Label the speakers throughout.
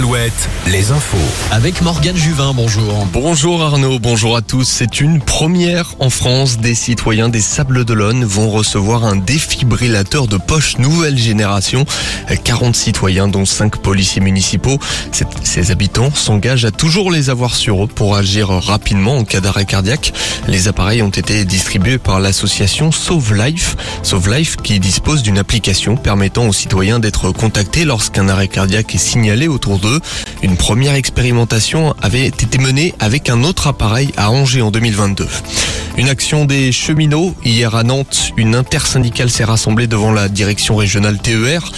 Speaker 1: Alouette, les infos.
Speaker 2: Avec Morgane Juvin, bonjour.
Speaker 3: Bonjour Arnaud, bonjour à tous. C'est une première en France. Des citoyens des Sables d'Olonne vont recevoir un défibrillateur de poche nouvelle génération. 40 citoyens, dont 5 policiers municipaux. Ces habitants s'engagent à toujours les avoir sur eux pour agir rapidement en cas d'arrêt cardiaque. Les appareils ont été distribués par l'association Sauve Life. Sauve Life qui dispose d'une application permettant aux citoyens d'être contactés lorsqu'un arrêt cardiaque est signalé autour d'eux. Une première expérimentation avait été menée avec un autre appareil à Angers en 2022. Une action des cheminots. Hier à Nantes, une intersyndicale s'est rassemblée devant la direction régionale TER.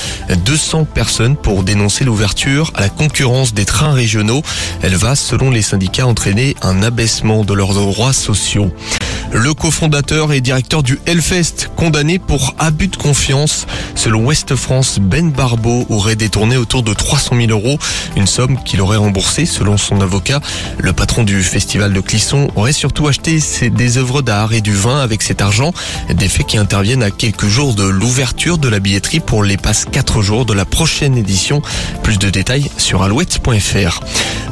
Speaker 3: 200 personnes pour dénoncer l'ouverture à la concurrence des trains régionaux. Elle va, selon les syndicats, entraîner un abaissement de leurs droits sociaux. Le cofondateur et directeur du Hellfest, condamné pour abus de confiance. Selon Ouest France, Ben Barbeau aurait détourné autour de 300 000 euros, une somme qu'il aurait remboursée selon son avocat. Le patron du festival de Clisson aurait surtout acheté des œuvres d'art et du vin avec cet argent, des faits qui interviennent à quelques jours de l'ouverture de la billetterie pour les passes 4 jours de la prochaine édition. Plus de détails sur alouette.fr.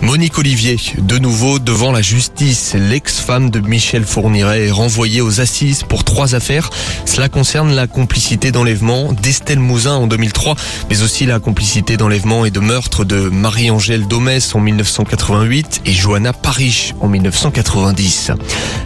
Speaker 3: Monique Olivier, de nouveau devant la justice. L'ex-femme de Michel Fourniret est renvoyée aux assises pour trois affaires. Cela concerne la complicité d'enlèvement d'Estelle Mouzin en 2003, mais aussi la complicité d'enlèvement et de meurtre de Marie-Angèle Domès en 1988 et Johanna Parich en 1990.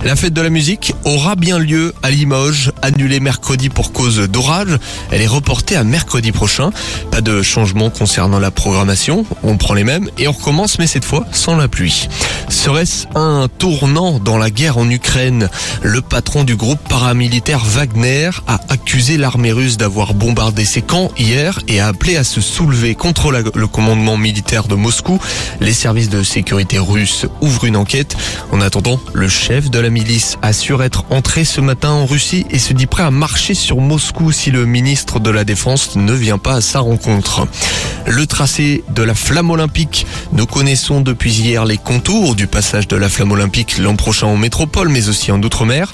Speaker 3: La fête de la musique aura bien lieu à Limoges, annulée mercredi pour cause d'orage. Elle est reportée à mercredi prochain. Pas de changement concernant la programmation. On prend les mêmes et on recommence, mais fois sans la pluie. Serait-ce un tournant dans la guerre en Ukraine? Le patron du groupe paramilitaire Wagner a accusé l'armée russe d'avoir bombardé ses camps hier et a appelé à se soulever contre le commandement militaire de Moscou. Les services de sécurité russes ouvrent une enquête. En attendant, le chef de la milice assure être entré ce matin en Russie et se dit prêt à marcher sur Moscou si le ministre de la Défense ne vient pas à sa rencontre. Le tracé de la flamme olympique. Nous connaissons depuis hier les contours du passage de la flamme olympique l'an prochain en métropole, mais aussi en Outre-mer.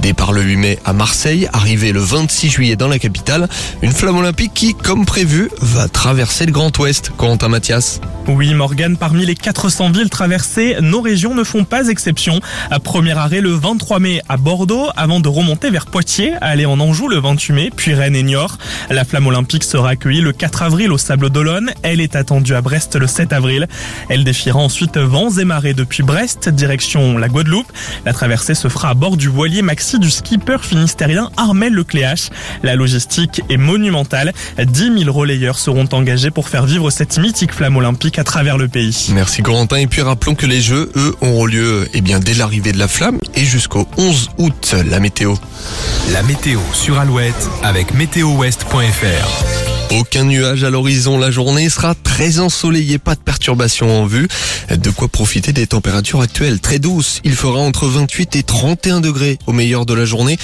Speaker 3: Départ le 8 mai à Marseille, arrivée le 26 juillet dans la capitale. Une flamme olympique qui, comme prévu, va traverser le Grand Ouest. Quentin Mathias.
Speaker 4: Oui, Morgane, parmi les 400 villes traversées, nos régions ne font pas exception. À premier arrêt le 23 mai à Bordeaux, avant de remonter vers Poitiers, aller en Anjou le 28 mai, puis Rennes et Niort. La flamme olympique sera accueillie le 4 avril au Sable d'Olonne. Elle est attendue à Brest le 7 avril. Elle défiera ensuite vents et marées depuis Brest, direction la Guadeloupe. La traversée se fera à bord du voilier maxi du skipper finistérien Armel Lecléache. La logistique est monumentale. 10 000 relayeurs seront engagés pour faire vivre cette mythique flamme olympique à travers le pays.
Speaker 3: Merci Corentin. Et puis rappelons que les Jeux, eux, auront lieu eh bien, dès l'arrivée de la flamme et jusqu'au 11 août. La météo.
Speaker 1: La météo sur Alouette avec météowest.fr.
Speaker 3: Aucun nuage à l'horizon. La journée sera très ensoleillée, pas de perturbations en vue. De quoi profiter des températures actuelles très douces. Il fera entre 28 et 31 degrés au meilleur de la journée.